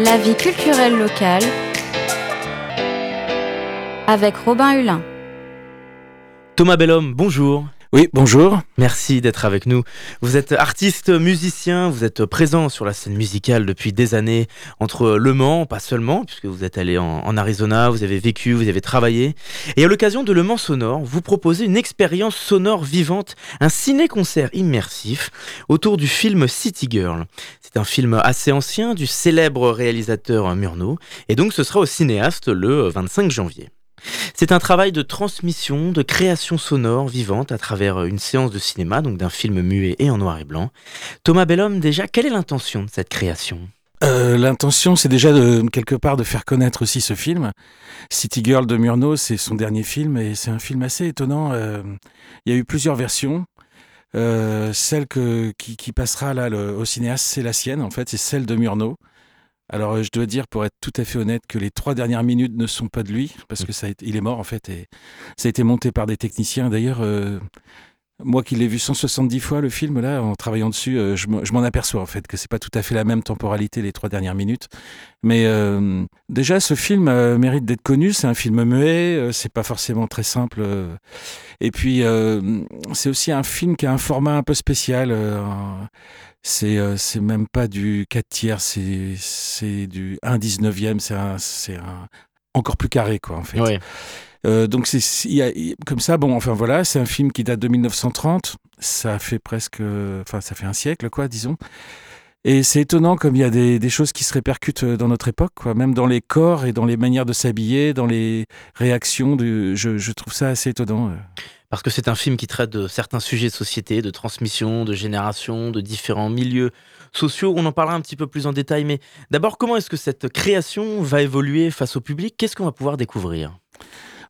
La vie culturelle locale avec Robin Hulin. Thomas Bellhomme, bonjour. Oui, bonjour. Merci d'être avec nous. Vous êtes artiste, musicien, vous êtes présent sur la scène musicale depuis des années entre Le Mans, pas seulement, puisque vous êtes allé en, Arizona, vous avez vécu, vous avez travaillé. Et à l'occasion de Le Mans Sonore, vous proposez une expérience sonore vivante, un ciné-concert immersif autour du film City Girl. C'est un film assez ancien du célèbre réalisateur Murnau, et donc ce sera au cinéaste le 25 janvier. C'est un travail de transmission, de création sonore vivante à travers une séance de cinéma, donc d'un film muet et en noir et blanc. Thomas Bellhomme, déjà, quelle est l'intention de cette création? Euh, L'intention, c'est déjà de, quelque part de faire connaître aussi ce film. City Girl de Murnau, c'est son dernier film et c'est un film assez étonnant. Euh, il y a eu plusieurs versions. Euh, celle qui, passera au cinéaste, c'est la sienne en fait, c'est celle de Murnau. Alors, je dois dire, pour être tout à fait honnête, que les trois dernières minutes ne sont pas de lui, parce que il est mort en fait, et ça a été monté par des techniciens. D'ailleurs, euh, moi qui l'ai vu 170 fois le film là, en travaillant dessus, euh, je m'en aperçois en fait que c'est pas tout à fait la même temporalité les trois dernières minutes. Mais euh, déjà, ce film euh, mérite d'être connu. C'est un film muet, c'est pas forcément très simple. et puis, c'est aussi un film qui a un format un peu spécial. c'est même pas du 4 tiers, c'est du 1 19e. C'est encore plus carré quoi en fait. Euh, donc c'est comme ça. Bon, enfin voilà, c'est un film qui date de 1930. Ça fait presque, enfin ça fait un siècle, quoi, disons. Et c'est étonnant comme il y a des, choses qui se répercutent dans notre époque, quoi, même dans les corps et dans les manières de s'habiller, dans les réactions. De, je, trouve ça assez étonnant. Euh. Parce que c'est un film qui traite de certains sujets de société, de transmission, de génération, de différents milieux sociaux. On en parlera un petit peu plus en détail. Mais d'abord, comment est-ce que cette création va évoluer face au public? Qu'est-ce qu'on va pouvoir découvrir?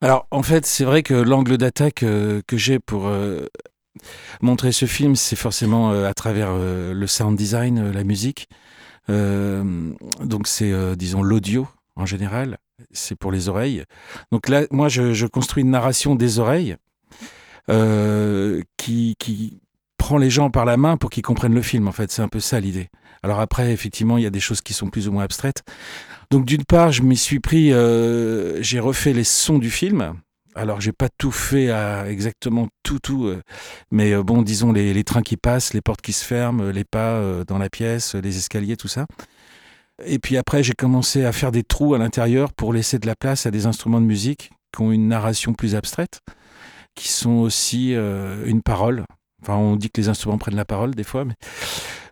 Alors, en fait, c'est vrai que l'angle d'attaque euh, que j'ai pour euh, montrer ce film, c'est forcément euh, à travers le sound design, la musique. donc, c'est, disons, l'audio en général. C'est pour les oreilles. Donc là, moi, je, construis une narration des oreilles qui, qui prend les gens par la main pour qu'ils comprennent le film. En fait, c'est un peu ça l'idée. Alors après, effectivement, il y a des choses qui sont plus ou moins abstraites. Donc d'une part, je m'y suis pris, euh, j'ai refait les sons du film. Alors j'ai pas tout fait à exactement tout tout, euh, mais euh, bon, disons les, trains qui passent, les portes qui se ferment, les pas dans la pièce, les escaliers, tout ça. Et puis après, j'ai commencé à faire des trous à l'intérieur pour laisser de la place à des instruments de musique qui ont une narration plus abstraite, qui sont aussi une parole. Enfin, on dit que les instruments prennent la parole des fois, mais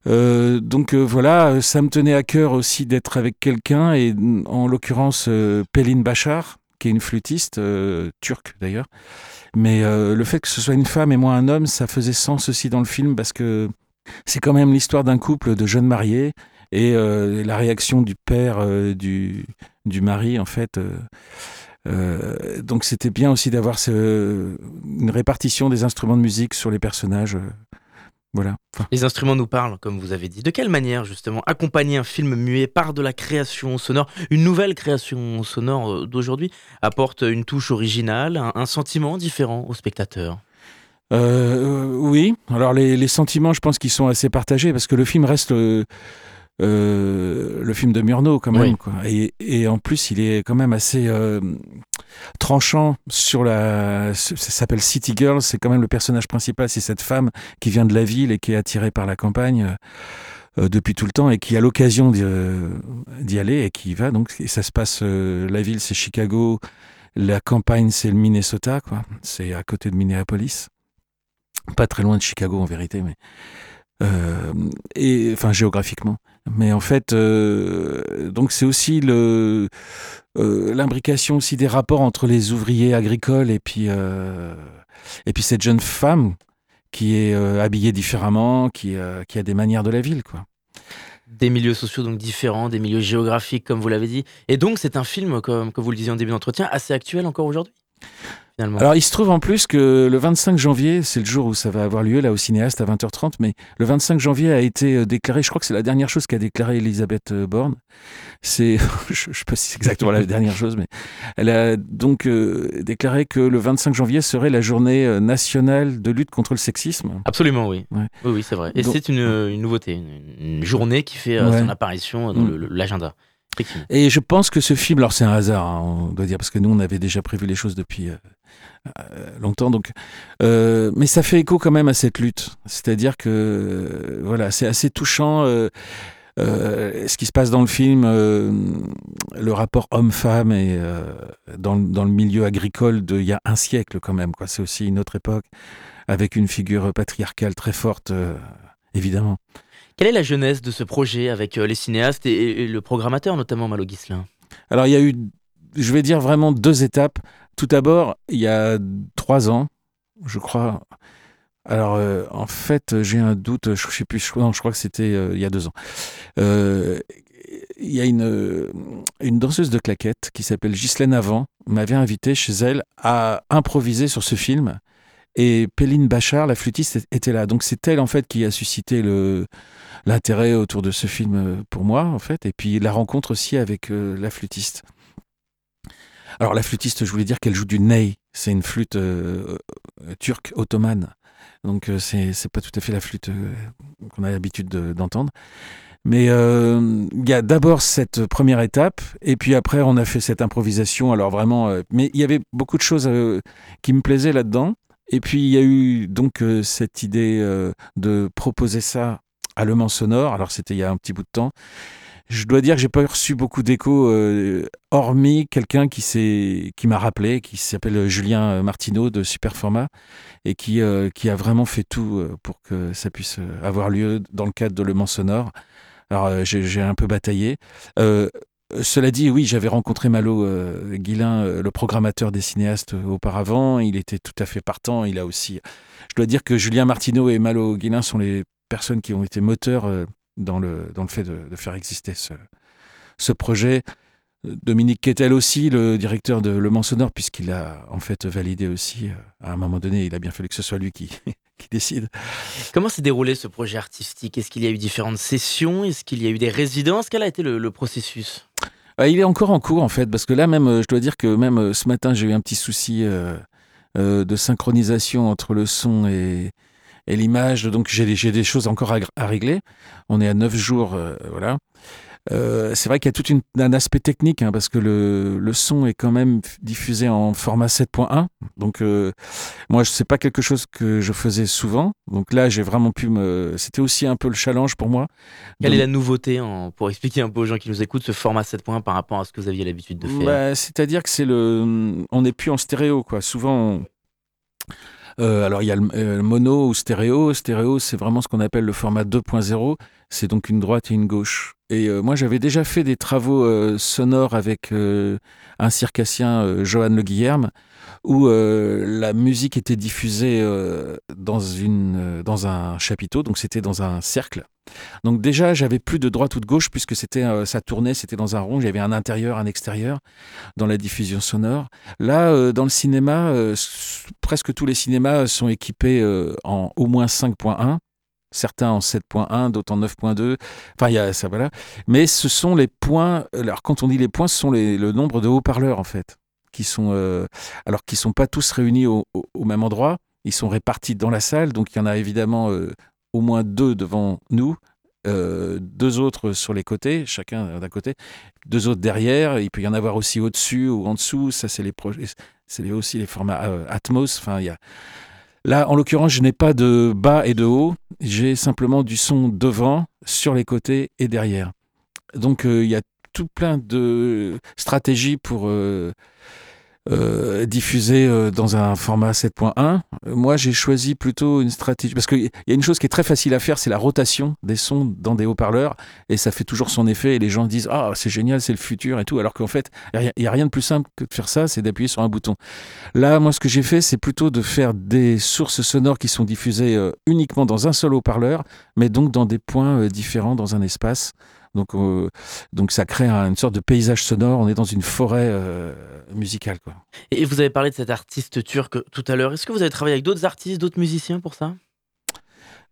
donc euh, voilà, ça me tenait à cœur aussi d'être avec quelqu'un, et en l'occurrence euh, Pelin Bachar, qui est une flûtiste turque d'ailleurs. Mais le fait que ce soit une femme et moi un homme, ça faisait sens aussi dans le film parce que c'est quand même l'histoire d'un couple de jeunes mariés et la réaction du père du, du mari en fait. Euh, donc c'était bien aussi d'avoir une répartition des instruments de musique sur les personnages. Euh, les instruments nous parlent, comme vous avez dit. De quelle manière, justement, accompagner un film muet par de la création sonore, une nouvelle création sonore euh, d'aujourd'hui, apporte une touche originale, un, sentiment différent au spectateur Oui. Alors, les, les, sentiments, je pense qu'ils sont assez partagés parce que le film reste. Euh, le film de Murnau quand même. Quoi. Et, en plus, il est quand même assez euh, tranchant sur la. Ça s'appelle City Girl, c'est quand même le personnage principal, c'est cette femme qui vient de la ville et qui est attirée par la campagne. Euh, depuis tout le temps et qui a l'occasion d'y aller et qui y va donc et ça se passe la ville c'est Chicago la campagne c'est le Minnesota quoi c'est à côté de Minneapolis pas très loin de Chicago en vérité mais et enfin géographiquement mais en fait, euh, donc c'est aussi le euh, l'imbrication aussi des rapports entre les ouvriers agricoles et puis euh, et puis cette jeune femme qui est habillée différemment, qui qui a des manières de la ville, quoi. Des milieux sociaux donc différents, des milieux géographiques comme vous l'avez dit, et donc c'est un film comme, comme vous le disiez en début d'entretien assez actuel encore aujourd'hui? Alors, il se trouve en plus que le 25 janvier, c'est le jour où ça va avoir lieu, là, au cinéaste, à 20h30, mais le 25 janvier a été euh, déclaré, je crois que c'est la dernière chose qu'a déclaré Elisabeth euh, Borne. C'est, je ne sais pas si c'est exactement la dernière chose, mais elle a donc euh, déclaré que le 25 janvier serait la journée nationale de lutte contre le sexisme. Absolument, oui. Oui, oui c'est vrai. Et c'est une, nouveauté, une, journée qui fait son apparition dans l'agenda. Et je pense que ce film, alors c'est un hasard, hein, on doit dire, parce que nous on avait déjà prévu les choses depuis euh, longtemps, donc, euh, mais ça fait écho quand même à cette lutte. C'est-à-dire que voilà, c'est assez touchant. ce qui se passe dans le film, le rapport homme-femme et dans, dans, le milieu agricole d'il y a un siècle quand même. Quoi. C'est aussi une autre époque avec une figure patriarcale très forte, évidemment. Quelle est la jeunesse de ce projet avec euh, les cinéastes et, le programmateur, notamment Malo Guislin Alors, il y a eu, je vais dire vraiment deux étapes. Tout d'abord, il y a trois ans, je crois. Alors, euh, en fait, j'ai un doute, je ne sais plus, je, non, je crois que c'était euh, il y a deux ans. il y a une, danseuse de claquettes qui s'appelle Ghislaine Avant, m'avait invité chez elle à improviser sur ce film. Et Péline Bachar, la flûtiste, était là. Donc c'est elle en fait qui a suscité l'intérêt autour de ce film euh, pour moi, en fait, et puis la rencontre aussi avec euh, la flûtiste. Alors la flûtiste, je voulais dire qu'elle joue du ney, c'est une flûte euh, turque ottomane, donc c'est c'est pas tout à fait la flûte qu'on a l'habitude d'entendre. Mais il y a d'abord cette première étape, et puis après on a fait cette improvisation. Alors vraiment, mais il y avait beaucoup de choses qui me plaisaient là-dedans. Et puis il y a eu donc cette idée de proposer ça à Le Mans Sonore. Alors c'était il y a un petit bout de temps. Je dois dire que j'ai pas reçu beaucoup d'échos, euh, hormis quelqu'un qui qui m'a rappelé, qui s'appelle Julien Martineau de Superformat et qui euh, qui a vraiment fait tout euh, pour que ça puisse avoir lieu dans le cadre de Le Mans Sonore. Alors j'ai un peu bataillé. Cela dit, oui, j'avais rencontré Malo Guilin, le programmateur des cinéastes auparavant. Il était tout à fait partant. Il a aussi. Je dois dire que Julien Martineau et Malo Guilin sont les personnes qui ont été moteurs euh, dans le, dans le fait de, faire exister ce, ce projet. Dominique Quetel aussi, le directeur de Le Mans Sonore, puisqu'il a en fait validé aussi, euh, à un moment donné, il a bien fallu que ce soit lui qui, qui décide. Comment s'est déroulé ce projet artistique? Est-ce qu'il y a eu différentes sessions? Est-ce qu'il y a eu des résidences? Quel a été le, processus? Bah, Il est encore en cours en fait, parce que là même, euh, je dois dire que même ce matin, j'ai eu un petit souci de synchronisation entre le son et, et l'image. Donc j'ai des choses encore à, régler. On est à 9 jours, euh, voilà. Euh, c'est vrai qu'il y a tout un aspect technique hein, parce que le, le, son est quand même diffusé en format 7.1. Donc euh, moi, sais pas quelque chose que je faisais souvent. Donc là, j'ai vraiment pu me. C'était aussi un peu le challenge pour moi. Quelle est la nouveauté en... pour expliquer un peu aux gens qui nous écoutent ce format 7.1 par rapport à ce que vous aviez l'habitude de faire? Bah, C'est-à-dire que c'est le. On n'est plus en stéréo quoi. Souvent. Euh, alors il y a euh, le, mono ou stéréo. Stéréo, c'est vraiment ce qu'on appelle le format 2.0. C'est donc une droite et une gauche. Et euh, moi, j'avais déjà fait des travaux sonores avec un circassien, Johan Le Guillerme, où la musique était diffusée dans, une, dans un chapiteau, donc c'était dans un cercle. Donc déjà, j'avais plus de droite ou de gauche puisque c'était euh, ça tournait, c'était dans un rond, j'avais un intérieur, un extérieur dans la diffusion sonore. Là, euh, dans le cinéma, euh, presque tous les cinémas sont équipés en au moins 5.1 certains en 7.1, d'autres en 9.2. Enfin, il y a ça, voilà. Mais ce sont les points. Alors, quand on dit les points, ce sont le nombre de haut-parleurs, en fait, qui sont. alors, qui sont pas tous réunis au, même endroit. Ils sont répartis dans la salle. Donc, il y en a évidemment au moins deux devant nous, euh, deux autres sur les côtés, chacun d'un côté, deux autres derrière. Il peut y en avoir aussi au-dessus ou en dessous. Ça, c'est les c'est aussi les formats euh, Atmos. Enfin, il y a là, en l'occurrence, je n'ai pas de bas et de haut. J'ai simplement du son devant, sur les côtés et derrière. Donc, euh, il y a tout plein de stratégies pour euh, diffusé euh, dans un format 7.1. Moi, j'ai choisi plutôt une stratégie parce qu'il y a une chose qui est très facile à faire, c'est la rotation des sons dans des haut-parleurs et ça fait toujours son effet et les gens disent ah c'est génial, c'est le futur et tout, alors qu'en fait il n'y a rien de plus simple que de faire ça, c'est d'appuyer sur un bouton. Là, moi, ce que j'ai fait, c'est plutôt de faire des sources sonores qui sont diffusées euh, uniquement dans un seul haut-parleur, mais donc dans des points différents dans un espace. Donc, euh, donc ça crée une sorte de paysage sonore. On est dans une forêt euh, musicale. Quoi. Et vous avez parlé de cet artiste turc tout à l'heure. Est-ce que vous avez travaillé avec d'autres artistes, d'autres musiciens pour ça?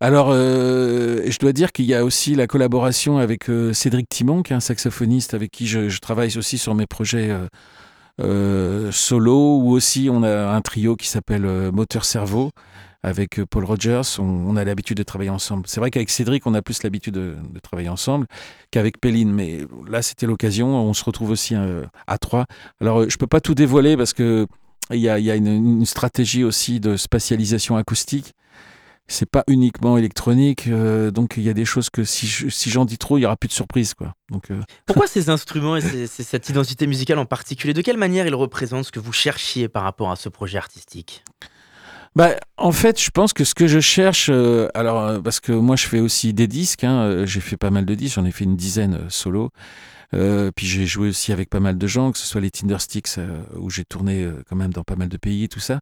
Alors, euh, je dois dire qu'il y a aussi la collaboration avec Cédric Timon, qui est un saxophoniste avec qui je, travaille aussi sur mes projets solo, ou aussi on a un trio qui s'appelle Moteur Cerveau, avec euh, Paul Rogers, on, a l'habitude de travailler ensemble. C'est vrai qu'avec Cédric, on a plus l'habitude de, travailler ensemble qu'avec Péline, mais là, c'était l'occasion. On se retrouve aussi euh, à trois. Alors, je peux pas tout dévoiler parce que il y a, une, stratégie aussi de spatialisation acoustique c'est pas uniquement électronique, euh, donc il y a des choses que si, j'en dis trop, il y aura plus de surprise, quoi. Donc euh, pourquoi ces instruments et cette identité musicale en particulier? De quelle manière ils représentent ce que vous cherchiez par rapport à ce projet artistique? Bah, en fait, je pense que ce que je cherche, euh, alors parce que moi je fais aussi des disques, hein, j'ai fait pas mal de disques, j'en ai fait une dizaine solo, puis j'ai joué aussi avec pas mal de gens, que ce soit les Tindersticks où j'ai tourné quand même dans pas mal de pays, tout ça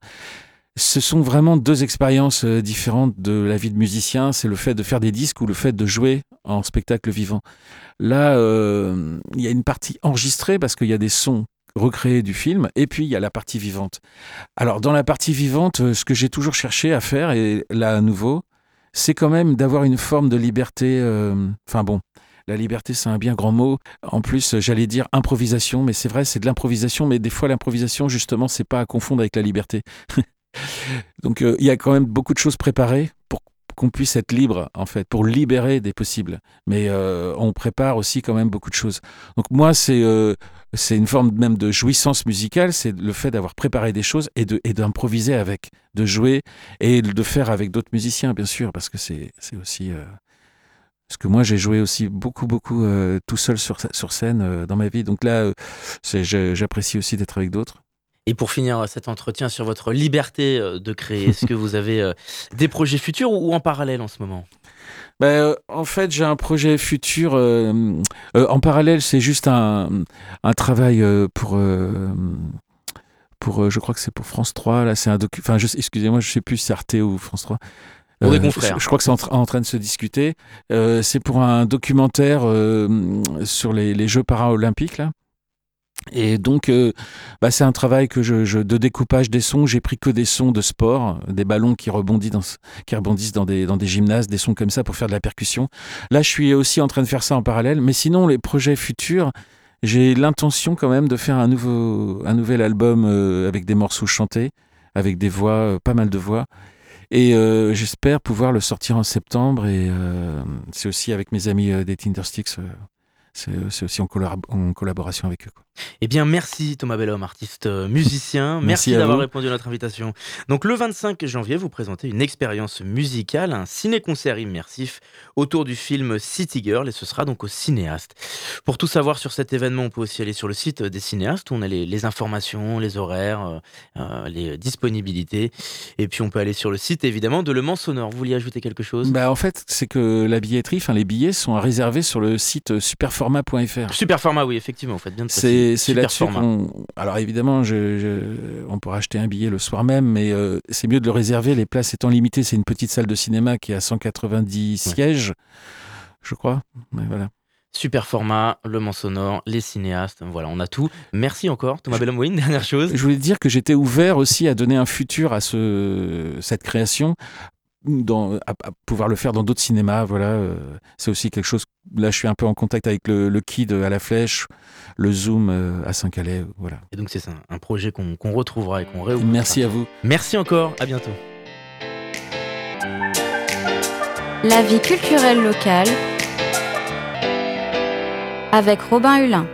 ce sont vraiment deux expériences euh, différentes de la vie de musicien. C'est le fait de faire des disques ou le fait de jouer en spectacle vivant. Là, euh, il y a une partie enregistrée parce qu'il y a des sons recréés du film, et puis il y a la partie vivante. Alors dans la partie vivante, euh, ce que j'ai toujours cherché à faire, et là à nouveau, c'est quand même d'avoir une forme de liberté. Enfin bon, la liberté, c'est un bien grand mot. En plus, j'allais dire improvisation, mais c'est vrai, c'est de l'improvisation, mais des fois, l'improvisation, justement, c'est pas à confondre avec la liberté. Donc euh, il y a quand même beaucoup de choses préparées pour qu'on puisse être libre, en fait, pour libérer des possibles. Mais euh, on prépare aussi quand même beaucoup de choses. Donc moi, c'est euh, c'est une forme même de jouissance musicale, c'est le fait d'avoir préparé des choses et d'improviser avec, de jouer et de faire avec d'autres musiciens, bien sûr, parce que c'est aussi parce que moi j'ai joué aussi beaucoup beaucoup tout seul sur sur scène dans ma vie. Donc là, j'apprécie aussi d'être avec d'autres. Et pour finir cet entretien sur votre liberté euh, de créer, est-ce que vous avez euh, des projets futurs ou en parallèle en ce moment? Ben, euh, en fait, j'ai un projet futur. en parallèle, c'est juste un, un travail pour. pour je crois que c'est pour France 3. Là, c'est un docu. Enfin, excusez-moi, je sais plus si c'est Arte ou France 3. Pour des confrères. Je, crois que c'est en, train de se discuter. c'est pour un documentaire sur les, les Jeux paralympiques, là. Et donc, euh, bah, c'est un travail que je, de découpage des sons. J'ai pris que des sons de sport, des ballons qui rebondissent dans, qui rebondissent dans des, dans des gymnases, des sons comme ça pour faire de la percussion. Là, je suis aussi en train de faire ça en parallèle. Mais sinon, les projets futurs, j'ai l'intention quand même de faire un, nouveau, un nouvel album euh, avec des morceaux chantés, avec des voix, euh, pas mal de voix. Et j'espère pouvoir le sortir en septembre. Et c'est aussi avec mes amis des Tindersticks c'est aussi en, collaboration avec eux. Eh bien, merci Thomas Bellhomme, artiste euh, musicien. merci, d'avoir répondu à notre invitation. Donc, le 25 janvier, vous présentez une expérience musicale, un ciné-concert immersif autour du film City Girl, et ce sera donc au cinéaste. Pour tout savoir sur cet événement, on peut aussi aller sur le site des cinéastes où on a les, informations, les horaires, euh, euh, les disponibilités. Et puis, on peut aller sur le site évidemment de Le Mans Sonore. Vous vouliez ajouter quelque chose? Bah, En fait, c'est que la billetterie, enfin, les billets sont réservés sur le site Superform superformat.fr. Superformat, oui, effectivement, vous faites bien de C'est là-dessus qu'on. Alors évidemment, je, on pourra acheter un billet le soir même, mais euh, c'est mieux de le réserver. Les places étant limitées, c'est une petite salle de cinéma qui a 190 sièges, je crois. voilà. Super format, le Mans sonore, les cinéastes, voilà, on a tout. Merci encore, Thomas dernière chose. Je voulais dire que j'étais ouvert aussi à donner un futur à ce, cette création dans, à, pouvoir le faire dans d'autres cinémas. Voilà, euh, c'est aussi quelque chose. Là, je suis un peu en contact avec le, le Kid à la Flèche, le Zoom euh, à Saint-Calais. Voilà. Et donc, c'est un, un, projet qu'on retrouvera et qu'on réouvrira. Merci à vous. Merci encore. À bientôt. La vie culturelle locale avec Robin Hulin.